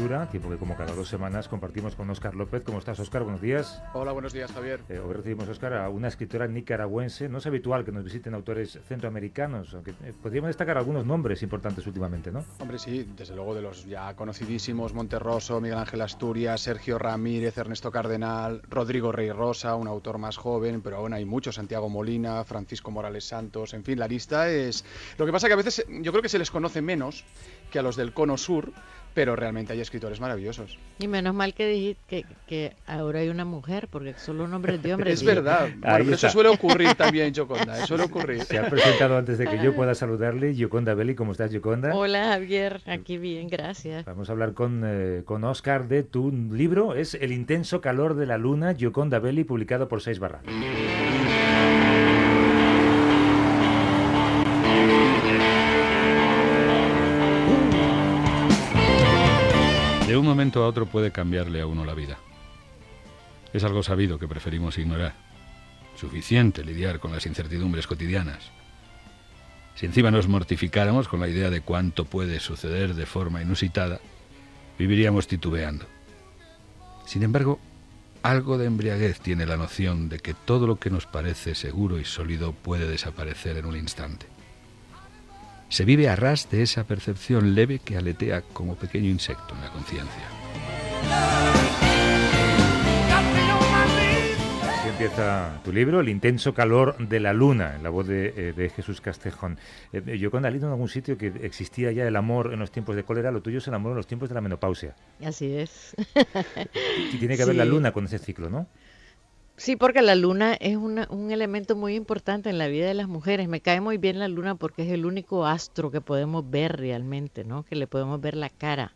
lectura, tiempo que como cada dos semanas compartimos con Óscar López. ¿Cómo estás, Óscar? Buenos días. Hola, buenos días, Javier. Eh, hoy recibimos, Óscar, a una escritora nicaragüense. No es habitual que nos visiten autores centroamericanos, aunque eh, podríamos destacar algunos nombres importantes últimamente, ¿no? Hombre, sí, desde luego de los ya conocidísimos, Monterroso, Miguel Ángel Asturias, Sergio Ramírez, Ernesto Cardenal, Rodrigo Rey Rosa, un autor más joven, pero aún hay muchos, Santiago Molina, Francisco Morales Santos, en fin, la lista es... Lo que pasa que a veces yo creo que se les conoce menos que a los del Cono Sur, pero realmente hay escritores maravillosos. Y menos mal que dijiste que, ahora hay una mujer, porque solo nombres de hombres. es verdad, eso suele ocurrir también, Yoconda, suele ocurrir. Se ha presentado antes de que yo pueda saludarle, Yoconda Belli, ¿cómo estás, Yoconda? Hola, Javier, aquí bien, gracias. Vamos a hablar con, eh, con Oscar de tu libro, es El intenso calor de la luna, Yoconda Belli, publicado por Seis Barras. Momento a otro puede cambiarle a uno la vida. Es algo sabido que preferimos ignorar. Suficiente lidiar con las incertidumbres cotidianas. Si encima nos mortificáramos con la idea de cuánto puede suceder de forma inusitada, viviríamos titubeando. Sin embargo, algo de embriaguez tiene la noción de que todo lo que nos parece seguro y sólido puede desaparecer en un instante. Se vive a ras de esa percepción leve que aletea como pequeño insecto en la conciencia. Así empieza tu libro, El intenso calor de la luna, en la voz de, eh, Jesús Castejón. Eh, yo cuando he leído en algún sitio que existía ya el amor en los tiempos de cólera, lo tuyo es el amor en los tiempos de la menopausia. Así es. y tiene que ver la luna con ese ciclo, ¿no? Sí, porque la luna es un elemento muy importante en la vida de las mujeres. Me cae muy bien la luna porque es el único astro que podemos ver realmente, ¿no? Que le podemos ver la cara.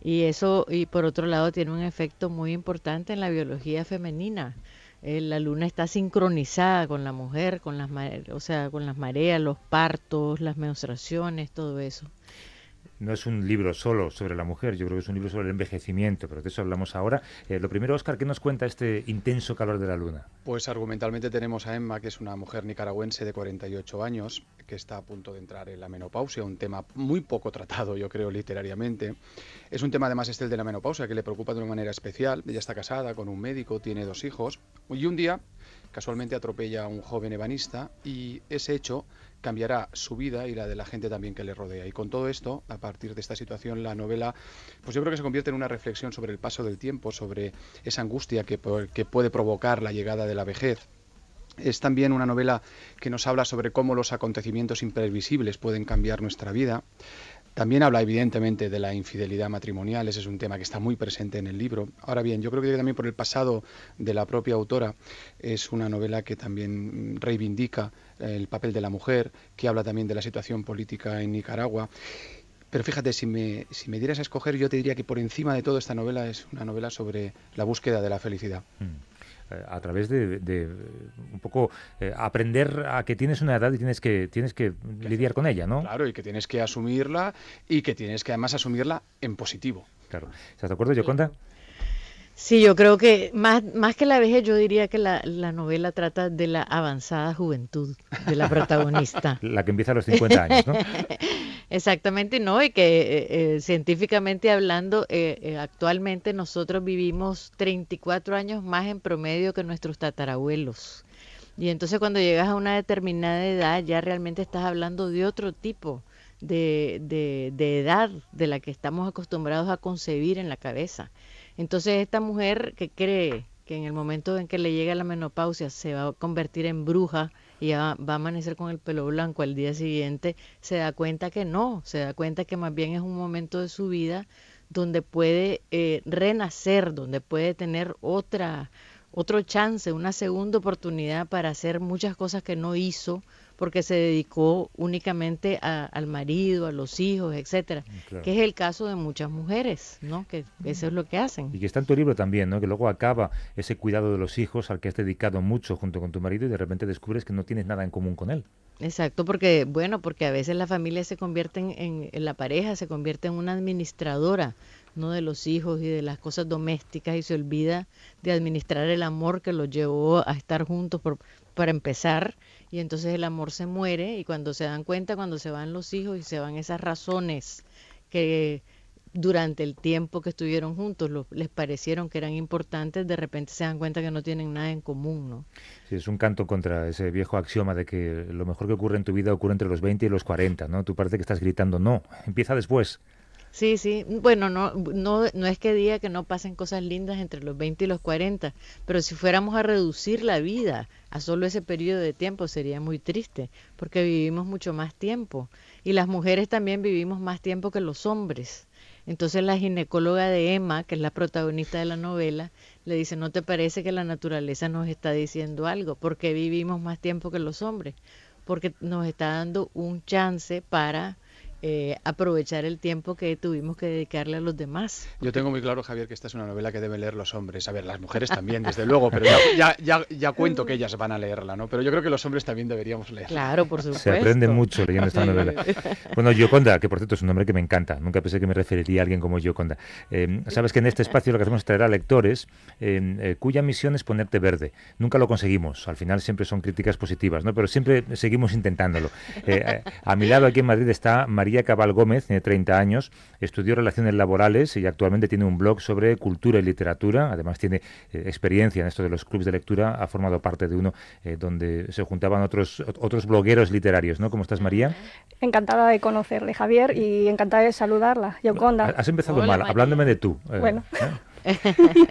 Y eso, y por otro lado, tiene un efecto muy importante en la biología femenina. Eh, la luna está sincronizada con la mujer, con las, o sea, con las mareas, los partos, las menstruaciones, todo eso no es un libro solo sobre la mujer, yo creo que es un libro sobre el envejecimiento, pero de eso hablamos ahora. Eh, lo primero, Oscar, ¿qué nos cuenta este intenso calor de la luna? Pues argumentalmente tenemos a Emma, que es una mujer nicaragüense de 48 años, que está a punto de entrar en la menopausia, un tema muy poco tratado, yo creo, literariamente. Es un tema además este el de la menopausia, que le preocupa de una manera especial. Ella está casada con un médico, tiene dos hijos, y un día casualmente atropella a un joven ebanista y ese hecho cambiará su vida y la de la gente también que le rodea. Y con todo esto, a partir de esta situación, la novela, pues yo creo que se convierte en una reflexión sobre el paso del tiempo, sobre esa angustia que, que puede provocar la llegada de la vejez. Es también una novela que nos habla sobre cómo los acontecimientos imprevisibles pueden cambiar nuestra vida. También habla evidentemente de la infidelidad matrimonial, ese es un tema que está muy presente en el libro. Ahora bien, yo creo que también por el pasado de la propia autora es una novela que también reivindica el papel de la mujer, que habla también de la situación política en Nicaragua. Pero fíjate, si me, si me dieras a escoger, yo te diría que por encima de todo esta novela es una novela sobre la búsqueda de la felicidad. Mm. Eh, a través de, un poco eh, aprender a que tienes una edad y tienes que tienes que lidiar con ella, ¿no? Claro, y que tienes que asumirla y que tienes que además asumirla en positivo. Claro. ¿Estás de acuerdo, Yoconda? Sí, yo creo que más, más que la vejez, yo diría que la, la, novela trata de la avanzada juventud de la protagonista. la que empieza a los 50 años, ¿no? Exactamente, no, y que eh, eh, científicamente hablando, eh, actualmente nosotros vivimos 34 años más en promedio que nuestros tatarabuelos. Y entonces cuando llegas a una determinada edad ya realmente estás hablando de otro tipo de, de, de edad de la que estamos acostumbrados a concebir en la cabeza. Entonces esta mujer que cree que en el momento en que le llega la menopausia se va a convertir en bruja, y va, a amanecer con el pelo blanco al día siguiente, se da cuenta que no, se da cuenta que más bien es un momento de su vida donde puede eh, renacer, donde puede tener otra, otro chance, una segunda oportunidad para hacer muchas cosas que no hizo porque se dedicó únicamente al marido, a los hijos, etcétera, mm, que es el caso de muchas mujeres, ¿no? Que eso es lo que hacen. Y que está en tu libro también, ¿no? Que luego acaba ese cuidado de los hijos al que has dedicado mucho junto con tu marido y de repente descubres que no tienes nada en común con él. Exacto, porque bueno, porque a veces la familia se convierte en, en la pareja se convierte en una administradora no de los hijos y de las cosas domésticas y se olvida de administrar el amor que los llevó a estar juntos por, para empezar y entonces el amor se muere y cuando se dan cuenta, cuando se van los hijos y se van esas razones que durante el tiempo que estuvieron juntos les parecieron que eran importantes, de repente se dan cuenta que no tienen nada en común, ¿no? Sí, es un canto contra ese viejo axioma de que lo mejor que ocurre en tu vida ocurre entre los 20 y los 40, ¿no? Tú parece que estás gritando, no, empieza después. Sí, sí. Bueno, no, no, no es que diga que no pasen cosas lindas entre los 20 y los 40, pero si fuéramos a reducir la vida a solo ese periodo de tiempo sería muy triste, porque vivimos mucho más tiempo. Y las mujeres también vivimos más tiempo que los hombres. Entonces la ginecóloga de Emma, que es la protagonista de la novela, le dice, ¿no te parece que la naturaleza nos está diciendo algo? Porque vivimos más tiempo que los hombres? Porque nos está dando un chance para eh, aprovechar el tiempo que tuvimos que dedicarle a los demás. Yo tengo muy claro, Javier, que esta es una novela que deben leer los hombres. A ver, las mujeres también, desde luego, pero ya, ya, ya, cuento que ellas van a leerla, ¿no? Pero yo creo que los hombres también deberíamos leerla. Claro, por supuesto. Se aprende mucho leyendo esta novela. Bueno, Yoconda, que por cierto es un nombre que me encanta, nunca pensé que me referiría a alguien como Yoconda. Eh, Sabes que en este espacio lo que hacemos es traer a lectores eh, cuya misión es ponerte verde. Nunca lo conseguimos, al final siempre son críticas positivas, ¿no? Pero siempre seguimos intentándolo. a mi lado aquí en Madrid está María Cabal Gómez, tiene 30 años, estudió relaciones laborales y actualmente tiene un blog sobre cultura y literatura. Además tiene eh, experiencia en esto de los clubes de lectura. Ha formado parte de uno eh, donde se juntaban otros, otros blogueros literarios. ¿no? ¿Cómo estás, María? Encantada de conocerle, Javier, y encantada de saludarla. Yoconda. Has empezado mal, hablándome de tú. Eh, bueno.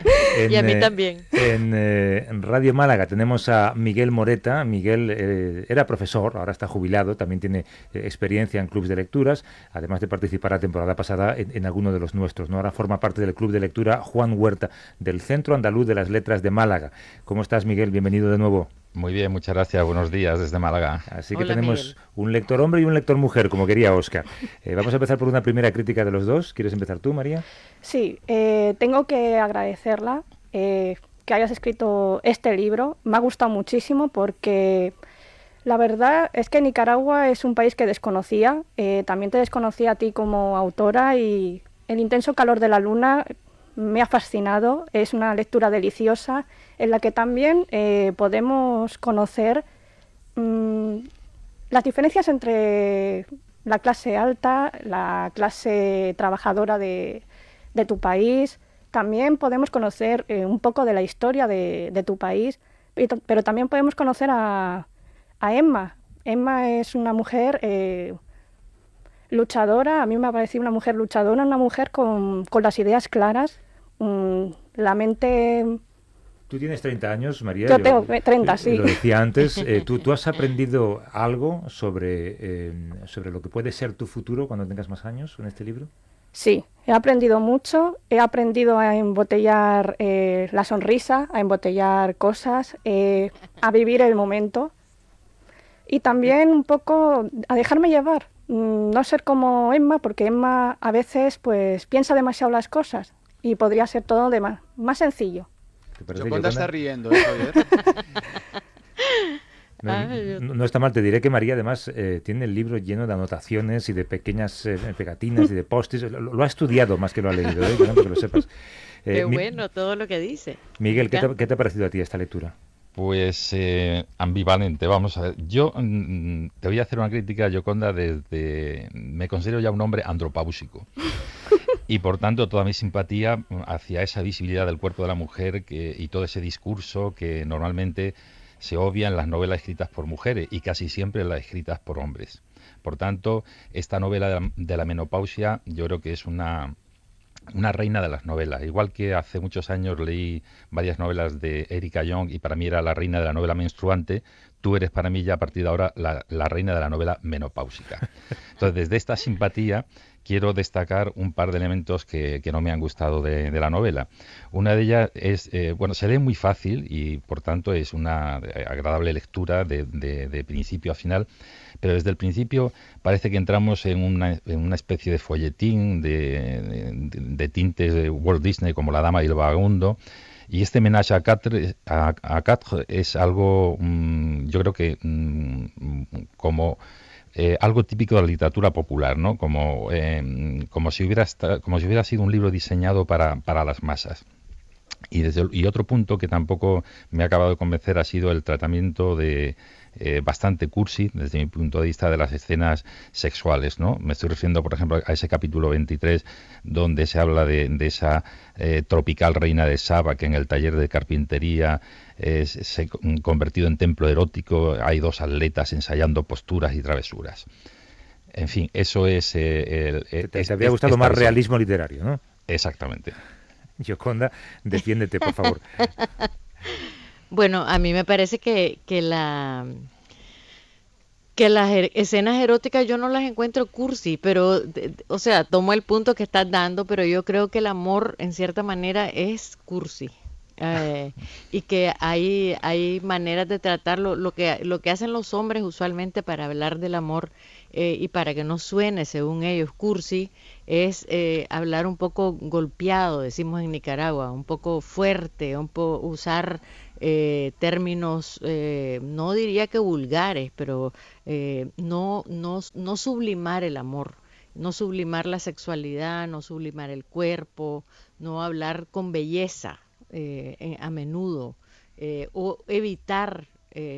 y a mí también. En, Radio Málaga tenemos a Miguel Moreta. Miguel era profesor, ahora está jubilado, también tiene experiencia en clubes de lecturas además de participar la temporada pasada en, alguno de los nuestros. ¿no? Ahora forma parte del club de lectura Juan Huerta, del Centro Andaluz de las Letras de Málaga. ¿Cómo estás, Miguel? Bienvenido de nuevo. Muy bien, muchas gracias. Buenos días desde Málaga. Así que tenemos un lector hombre y un lector mujer, como quería Oscar. Eh, vamos a empezar por una primera crítica de los dos. ¿Quieres empezar tú, María? Sí, eh, tengo que agradecerla eh, que hayas escrito este libro. Me ha gustado muchísimo porque la verdad es que Nicaragua es un país que desconocía, eh, también te desconocía a ti como autora y El intenso calor de la luna me ha fascinado, es una lectura deliciosa en la que también eh, podemos conocer mm, las diferencias entre la clase alta, la clase trabajadora de, tu país, también podemos conocer eh, un poco de la historia de tu país, pero también podemos conocer a, Emma. Emma es una mujer eh, luchadora, a mí me ha parecido una mujer luchadora, una mujer con, las ideas claras, mm, la mente... Tú tienes 30 años, María. Yo, tengo 30, sí. Lo decía antes. Eh, ¿tú, ¿tú, has aprendido algo sobre, eh, sobre lo que puede ser tu futuro cuando tengas más años en este libro? Sí, he aprendido mucho. He aprendido a embotellar la sonrisa, a embotellar cosas, a vivir el momento y también un poco a dejarme llevar, mm, no ser como Emma, porque Emma a veces pues piensa demasiado las cosas y podría ser todo de más, más sencillo. ¿Cuándo está riendo, ¿eh, No, está mal, te diré que María además eh, tiene el libro lleno de anotaciones y de pequeñas eh, pegatinas y de postis. Lo, lo, ha estudiado más que lo ha leído, ¿eh? que lo sepas. Qué bueno todo lo que dice. Miguel, ¿qué te, ¿qué te, ha parecido a ti esta lectura? Pues eh, ambivalente, vamos a ver. Yo mm, te voy a hacer una crítica, Yoconda, desde... Me considero ya un hombre antropáusico. Y por tanto, toda mi simpatía hacia esa visibilidad del cuerpo de la mujer que, y todo ese discurso que normalmente se obvia en las novelas escritas por mujeres y casi siempre en las escritas por hombres. Por tanto, esta novela de la menopausia yo creo que es una, una reina de las novelas. Igual que hace muchos años leí varias novelas de Erika Young y para mí era la reina de la novela menstruante, tú eres para mí ya a partir de ahora la, reina de la novela menopáusica. Entonces, desde esta simpatía quiero destacar un par de elementos que, no me han gustado de, la novela. Una de ellas es, eh, bueno, se lee muy fácil y por tanto es una agradable lectura de principio a final pero desde el principio parece que entramos en una, en una especie de folletín de, tintes de Walt Disney como La Dama y el Vagabundo. Y este menage a quatre, a, es algo, mm, yo creo que mm, como eh, algo típico de la literatura popular, ¿no? Como, em, como, si hubiera como si hubiera sido un libro diseñado para, para las masas. Y, desde, y otro punto que tampoco me ha acabado de convencer ha sido el tratamiento de, eh, bastante cursi desde mi punto de vista de las escenas sexuales, ¿no? Me estoy refiriendo, por ejemplo, a ese capítulo 23 donde se habla de, esa eh, tropical reina de Saba que en el taller de carpintería eh, se ha convertido en templo erótico, hay dos atletas ensayando posturas y travesuras. En fin, eso es... el, Te, habría gustado más realismo literario, ¿no? Exactamente. Yoconda, defiéndete, por favor. Bueno, a mí me parece que, que la que las er, escenas eróticas yo no las encuentro cursi, pero, o sea, tomo el punto que estás dando, pero yo creo que el amor en cierta manera es cursi. Eh, y que hay, hay maneras de tratarlo, lo que, lo que hacen los hombres usualmente para hablar del amor eh, y para que no suene, según ellos, cursi, es eh, hablar un poco golpeado, decimos en Nicaragua, un poco fuerte, un poco usar eh, términos, eh, no diría que vulgares, pero eh, no, no, no sublimar el amor, no sublimar la sexualidad, no sublimar el cuerpo, no hablar con belleza a menudo, o evitar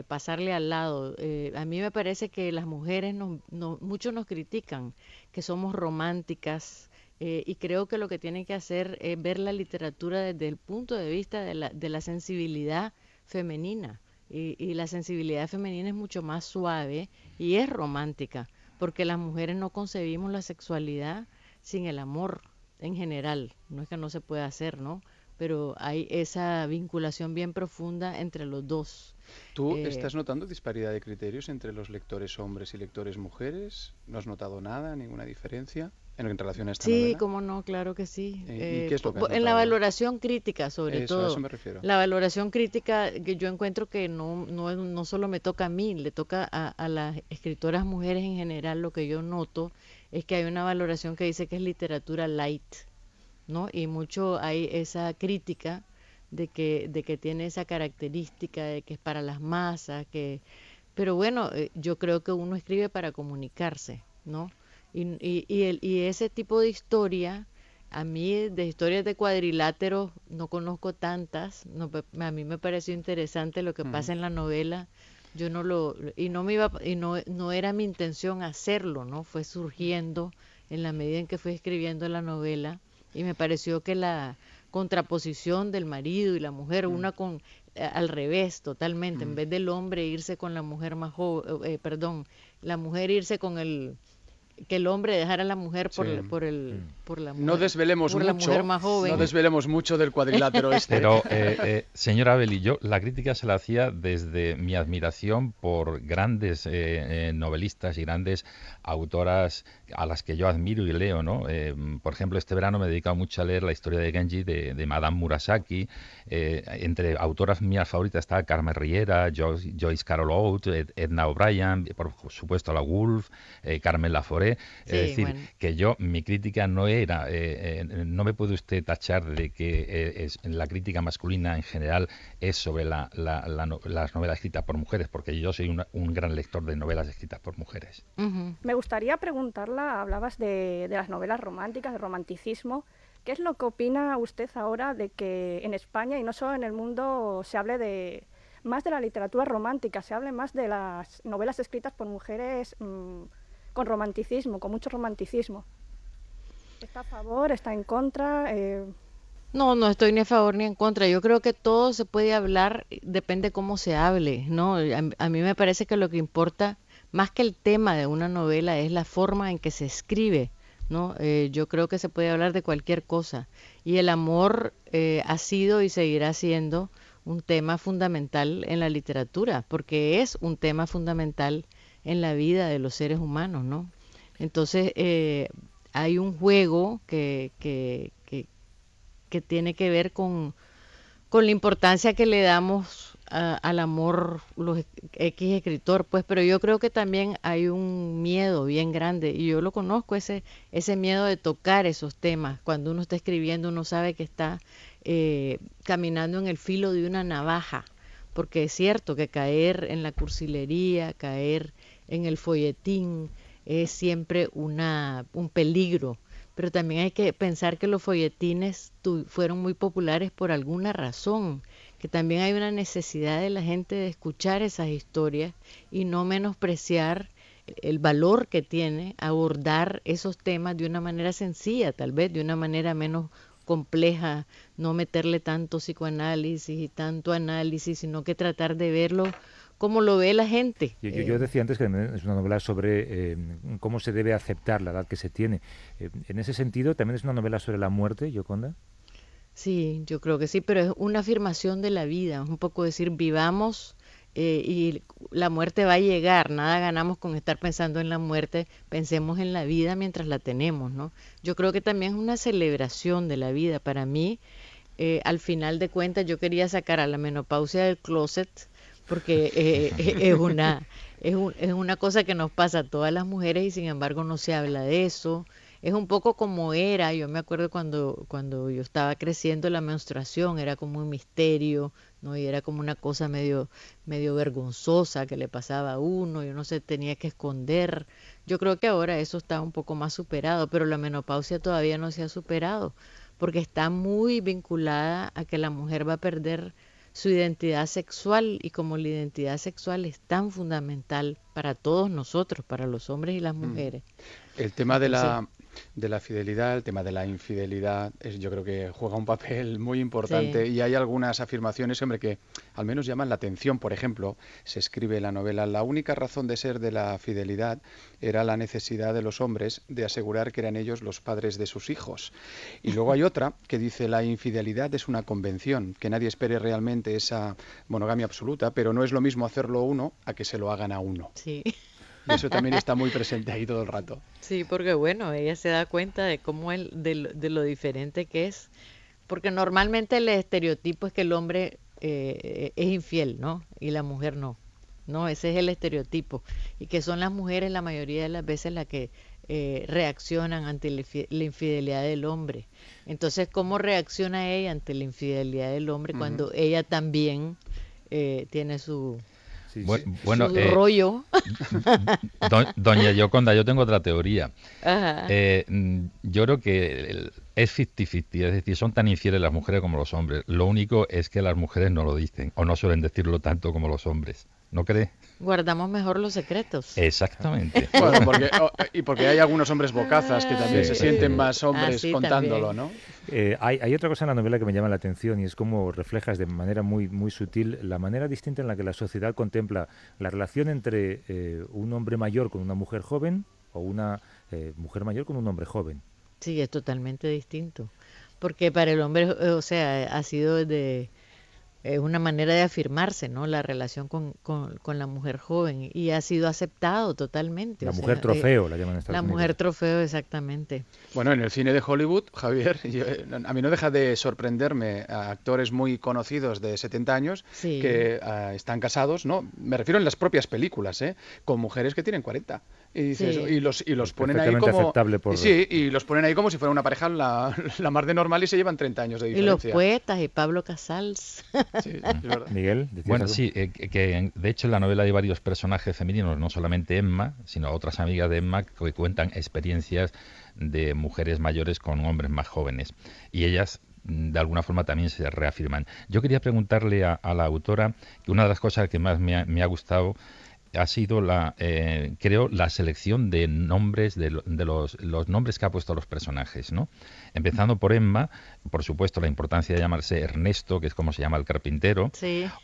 pasarle al lado. a mí me parece que las mujeres, muchos nos critican que somos románticas, eh, y creo que lo que tienen que hacer es ver la literatura desde el punto de vista de la, de la sensibilidad femenina. Y, la sensibilidad femenina es mucho más suave y es romántica, porque las mujeres no concebimos la sexualidad sin el amor en general. No es que no se pueda hacer, ¿no? Pero hay esa vinculación bien profunda entre los dos. ¿Tú eh, estás notando disparidad de criterios entre los lectores hombres y lectores mujeres? ¿No has notado nada, ninguna diferencia? En relación a esta sí, cómo no, claro que sí. Eh, en la valoración crítica, sobre todo. eso me refiero. La valoración crítica que yo encuentro que no, no, no solo me toca a mí, le toca a, a, las escritoras mujeres en general, lo que yo noto es que hay una valoración que dice que es literatura light, ¿no? Y mucho hay esa crítica de que, de que tiene esa característica de que es para las masas, que... Pero bueno, eh, yo creo que uno escribe para comunicarse, ¿no? Y, y, el, y ese tipo de historia, a mí de historias de cuadriláteros no conozco tantas, no, a mí me pareció interesante lo que pasa en la novela, yo no lo, y no me iba, y no, no era mi intención hacerlo, ¿no? Fue surgiendo en la medida en que fui escribiendo la novela y me pareció que la contraposición del marido y la mujer, una con eh, al revés totalmente, en vez del hombre irse con la mujer más joven, eh, perdón, la mujer irse con el que el hombre dejara a la mujer por, por, el, mm. por la mujer, no desvelemos mucho, más joven. No desvelemos mucho del cuadrilátero este. Pero, eh, eh, señora Abel, yo la crítica se la hacía desde mi admiración por grandes eh, novelistas y grandes autoras a las que yo admiro y leo, ¿no? por ejemplo, este verano me he dedicado mucho a leer la historia de Genji de, Madame Murasaki. entre autoras mías favoritas está Carmen Riera, Joyce, Joyce Carol Oates, Edna O'Brien, por supuesto la Wolf, Carmen Es decir, que yo, mi crítica no era, eh, eh, no me puede usted tachar de que eh, es, la crítica masculina en general es sobre las novelas escritas por mujeres, porque yo soy un gran lector de novelas escritas por mujeres. Me gustaría preguntarla, hablabas de, de las novelas románticas, de romanticismo. ¿Qué es lo que opina usted ahora de que en España y no solo en el mundo se hable de más de la literatura romántica, se hable más de las novelas escritas por mujeres mm, con romanticismo, con mucho romanticismo. ¿Está a favor? ¿Está en contra? Eh, no, no estoy ni a favor ni en contra. Yo creo que todo se puede hablar, depende cómo se hable, ¿no? A, mí me parece que lo que importa, más que el tema de una novela, es la forma en que se escribe, ¿no? Eh, yo creo que se puede hablar de cualquier cosa. Y el amor eh, ha sido y seguirá siendo un tema fundamental en la literatura, porque es un tema fundamental en la vida de los seres humanos, ¿no? Entonces, eh, hay un juego que, que, que, tiene que ver con, con, la importancia que le damos al amor los X escritor, pues, pero yo creo que también hay un miedo bien grande, y yo lo conozco, ese, ese miedo de tocar esos temas. Cuando uno está escribiendo, uno sabe que está eh, caminando en el filo de una navaja, porque es cierto que caer en la cursilería, caer en el folletín es siempre una, un peligro, pero también hay que pensar que los folletines fueron muy populares por alguna razón, que también hay una necesidad de la gente de escuchar esas historias y no menospreciar el valor que tiene abordar esos temas de una manera sencilla, tal vez de una manera menos compleja, no meterle tanto psicoanálisis y tanto análisis, sino que tratar de verlo como lo ve la gente. Yo, yo, decía antes que es una novela sobre eh, cómo se debe aceptar la edad que se tiene. Eh, en ese sentido, también es una novela sobre la muerte, Yoconda. Sí, yo creo que sí, pero es una afirmación de la vida, un poco decir, vivamos eh, y la muerte va a llegar, nada ganamos con estar pensando en la muerte, pensemos en la vida mientras la tenemos, ¿no? Yo creo que también es una celebración de la vida. Para mí, eh, al final de cuentas, yo quería sacar a la menopausia del closet porque eh, es una es, es una cosa que nos pasa a todas las mujeres y sin embargo no se habla de eso es un poco como era, yo me acuerdo cuando, cuando yo estaba creciendo la menstruación, era como un misterio, ¿no? Y era como una cosa medio, medio vergonzosa que le pasaba a uno, y uno se tenía que esconder. Yo creo que ahora eso está un poco más superado, pero la menopausia todavía no se ha superado, porque está muy vinculada a que la mujer va a perder su identidad sexual y como la identidad sexual es tan fundamental para todos nosotros, para los hombres y las mm. mujeres. El tema de la de la fidelidad, el tema de la infidelidad, es, yo creo que juega un papel muy importante y hay algunas afirmaciones, hombre, que al menos llaman la atención. Por ejemplo, se escribe en la novela, la única razón de ser de la fidelidad era la necesidad de los hombres de asegurar que eran ellos los padres de sus hijos. Y luego hay otra que dice, la infidelidad es una convención, que nadie espere realmente esa monogamia absoluta, pero no es lo mismo hacerlo uno a que se lo hagan a uno. Sí. Eso también está muy presente ahí todo el rato. Sí, porque bueno, ella se da cuenta de cómo el, de, lo, diferente que es, porque normalmente el estereotipo es que el hombre eh, es infiel, ¿no? Y la mujer no. No, ese es el estereotipo. Y que son las mujeres la mayoría de las veces las que eh, reaccionan ante la infidelidad del hombre. Entonces, ¿cómo reacciona ella ante la infidelidad del hombre cuando ella también eh, tiene su, bueno, eh, rollo. doña Yoconda, yo tengo otra teoría. Eh, mm, yo creo que es 50-50, es decir, son tan infieles las mujeres como los hombres. Lo único es que las mujeres no lo dicen o no suelen decirlo tanto como los hombres. ¿No cree? Guardamos mejor los secretos. Exactamente. y porque hay algunos hombres bocazas que también se sienten más hombres contándolo, ¿no? Eh, hay, otra cosa en la novela que me llama la atención y es cómo reflejas de manera muy, muy sutil la manera distinta en la que la sociedad contempla la relación entre eh, un hombre mayor con una mujer joven o una eh, mujer mayor con un hombre joven. Sí, es totalmente distinto. Porque para el hombre, o sea, ha sido de es una manera de afirmarse, ¿no? La relación con, con, la mujer joven y ha sido aceptado totalmente. La mujer trofeo, la llaman La mujer trofeo, exactamente. Bueno, en el cine de Hollywood, Javier, eh, a mí no deja de sorprenderme a actores muy conocidos de 70 años que ah, están casados, ¿no? Me refiero en las propias películas, ¿eh? Con mujeres que tienen 40. Y, los, y los ponen ahí como. Sí, y los ponen ahí como si fuera una pareja la, la más de normal y se llevan 30 años de diferencia. Y los poetas y Pablo Casals. Miguel. Bueno, sí, eh, que de hecho en la novela hay varios personajes femeninos, no solamente Emma, sino otras amigas de Emma que cuentan experiencias de mujeres mayores con hombres más jóvenes. Y ellas mm, de alguna forma también se reafirman. Yo quería preguntarle a, la autora que una de las cosas que más me me ha gustado ha sido la, eh, creo, la selección de nombres, de, los, los, nombres que ha puesto a los personajes, ¿no? Empezando por Emma, por supuesto, la importancia de llamarse Ernesto, que es como se llama el carpintero,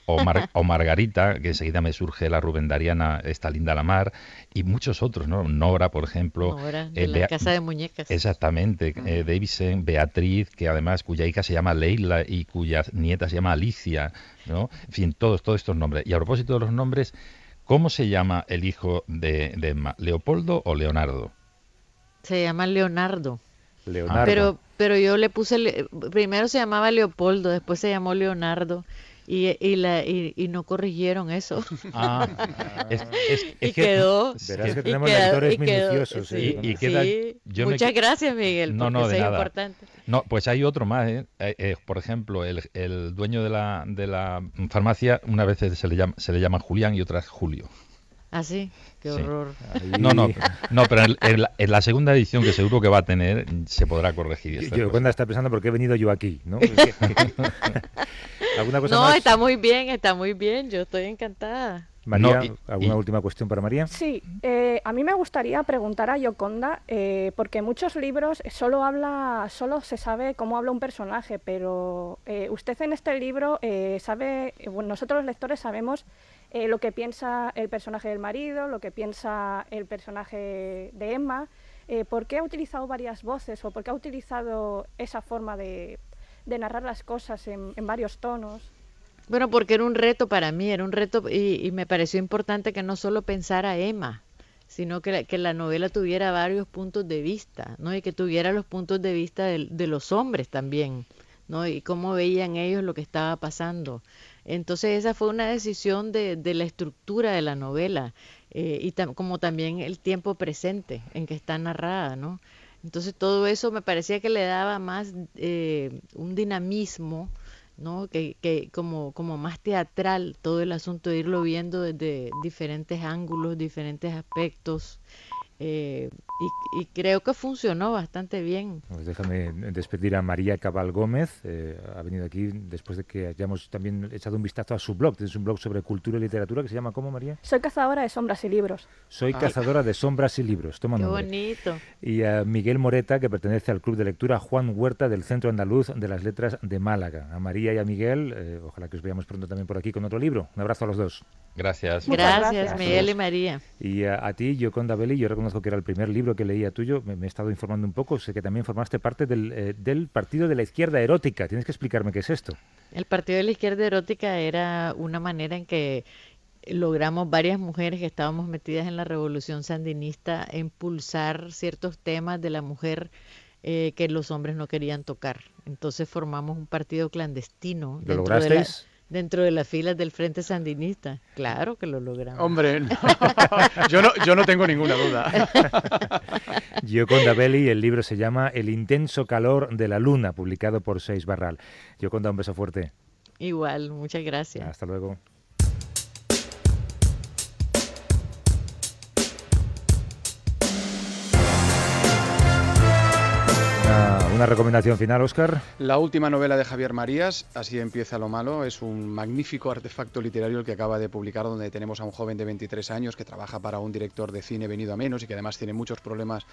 o, o, Margarita, que enseguida me surge la Rubendariana, esta linda la mar, y muchos otros, ¿no? Nora, por ejemplo. Nora, de eh, la Casa de Muñecas. Exactamente, eh, Davison, Beatriz, que además cuya hija se llama Leila y cuya nieta se llama Alicia, ¿no? En fin, todos, todos estos nombres. Y a propósito de los nombres, ¿Cómo se llama el hijo de, Emma? ¿Leopoldo o Leonardo? Se llama Leonardo. Leonardo. Pero, pero yo le puse, primero se llamaba Leopoldo, después se llamó Leonardo. Y, y, la, y, no corrigieron eso. Ah, es, y quedó. Verás que tenemos lectores minuciosos. ¿eh? y, queda, Muchas gracias, Miguel. No, no, de nada. importante. No, pues hay otro más. ¿eh? Eh, ¿eh? por ejemplo, el, el, dueño de la, de la farmacia, una vez se le, llama, se le llama Julián y otras Julio. Ah, sí, qué horror. No, no, no, pero en, la, segunda edición que seguro que va a tener se podrá corregir. Yo, cuando está pensando por qué he venido yo aquí, ¿no? ¿Alguna cosa no, está muy bien, está muy bien, yo estoy encantada. María, ¿alguna última cuestión para María? Sí, eh, a mí me gustaría preguntar a Yoconda, eh, porque muchos libros solo habla, solo se sabe cómo habla un personaje, pero eh, usted en este libro sabe, bueno, nosotros los lectores sabemos lo que piensa el personaje del marido, lo que piensa el personaje de Emma. ¿Por qué ha utilizado varias voces o por qué ha utilizado esa forma de, narrar las cosas en varios tonos? Bueno, porque era un reto para mí, era un reto y, me pareció importante que no solo pensara Emma, sino que la, novela tuviera varios puntos de vista, ¿no? Y que tuviera los puntos de vista de, los hombres también, ¿no? Y cómo veían ellos lo que estaba pasando. Entonces esa fue una decisión de, de la estructura de la novela eh, y como también el tiempo presente en que está narrada, ¿no? Entonces todo eso me parecía que le daba más eh, un dinamismo ¿no? Que, que como, como más teatral todo el asunto de irlo viendo desde diferentes ángulos, diferentes aspectos. Eh, y, creo que funcionó bastante bien. Pues déjame despedir a María Cabal Gómez. Eh, ha venido aquí después de que hayamos también echado un vistazo a su blog. Tienes un blog sobre cultura y literatura que se llama ¿cómo, María? Soy cazadora de sombras y libros. Soy ah. cazadora de sombras y libros. Toma Qué bonito. Y a Miguel Moreta, que pertenece al club de lectura Juan Huerta del Centro Andaluz de las Letras de Málaga. A María y a Miguel, eh, ojalá que os veamos pronto también por aquí con otro libro. Un abrazo a los dos. Gracias. Gracias, Miguel y María. Y a, ti, Yoconda Belli, yo reconozco que era el primer libro que leía tuyo, me, he estado informando un poco, sé que también formaste parte del, eh, del Partido de la Izquierda Erótica. Tienes que explicarme qué es esto. El Partido de la Izquierda Erótica era una manera en que logramos varias mujeres que estábamos metidas en la revolución sandinista impulsar ciertos temas de la mujer eh, que los hombres no querían tocar. Entonces formamos un partido clandestino. ¿Lo lograsteis? Dentro de las filas del Frente Sandinista. Claro que lo logramos. Hombre, yo, no, yo no tengo ninguna duda. Gioconda Belli, el libro se llama El intenso calor de la luna, publicado por Seis Barral. Gioconda, un beso fuerte. Igual, muchas gracias. Hasta luego. Una recomendación final, Oscar. La última novela de Javier Marías, Así empieza lo malo, es un magnífico artefacto literario el que acaba de publicar, donde tenemos a un joven de 23 años que trabaja para un director de cine venido a menos y que además tiene muchos problemas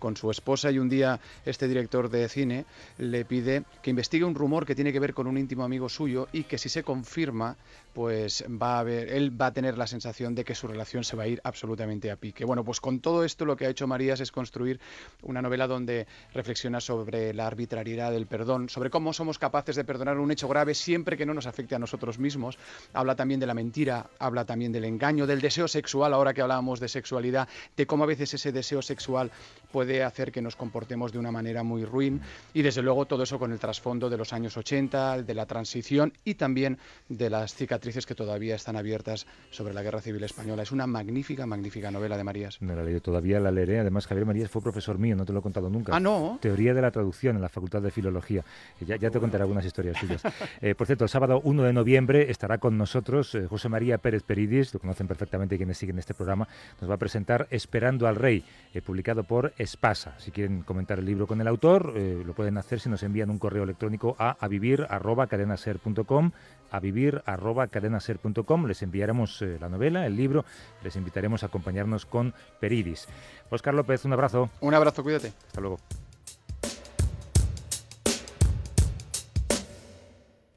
con su esposa. Y un día este director de cine le pide que investigue un rumor que tiene que ver con un íntimo amigo suyo y que si se confirma, pues va a ver, él va a tener la sensación de que su relación se va a ir absolutamente a pique. Bueno, pues con todo esto lo que ha hecho Marías es construir una novela donde reflexiona sobre la arbitrariedad del perdón, sobre cómo somos capaces de perdonar un hecho grave siempre que no nos afecte a nosotros mismos. Habla también de la mentira, habla también del engaño, del deseo sexual, ahora que hablábamos de sexualidad, de cómo a veces ese deseo sexual puede hacer que nos comportemos de una manera muy ruin y desde luego todo eso con el trasfondo de los años 80, de la transición y también de las cicatrices que todavía están abiertas sobre la Guerra Civil Española. Es una magnífica, magnífica novela de Marías. No la leído todavía, la leeré. Además, Javier Marías fue profesor mío, no te lo he contado nunca. Ah, no. Teoría de la traducción en la Facultad de Filología. Ya, ya te contaré algunas historias suyas. Eh, por cierto, el sábado 1 de noviembre estará con nosotros eh, José María Pérez Peridis, lo conocen perfectamente quienes siguen este programa, nos va a presentar Esperando al Rey, eh, publicado por Espasa. Si quieren comentar el libro con el autor, lo pueden hacer si nos envían un correo electrónico a avivir.cadenaser.com a vivir les enviaremos la novela, el libro, les invitaremos a acompañarnos con Peridis. Oscar López, un abrazo. Un abrazo, cuídate. Hasta luego.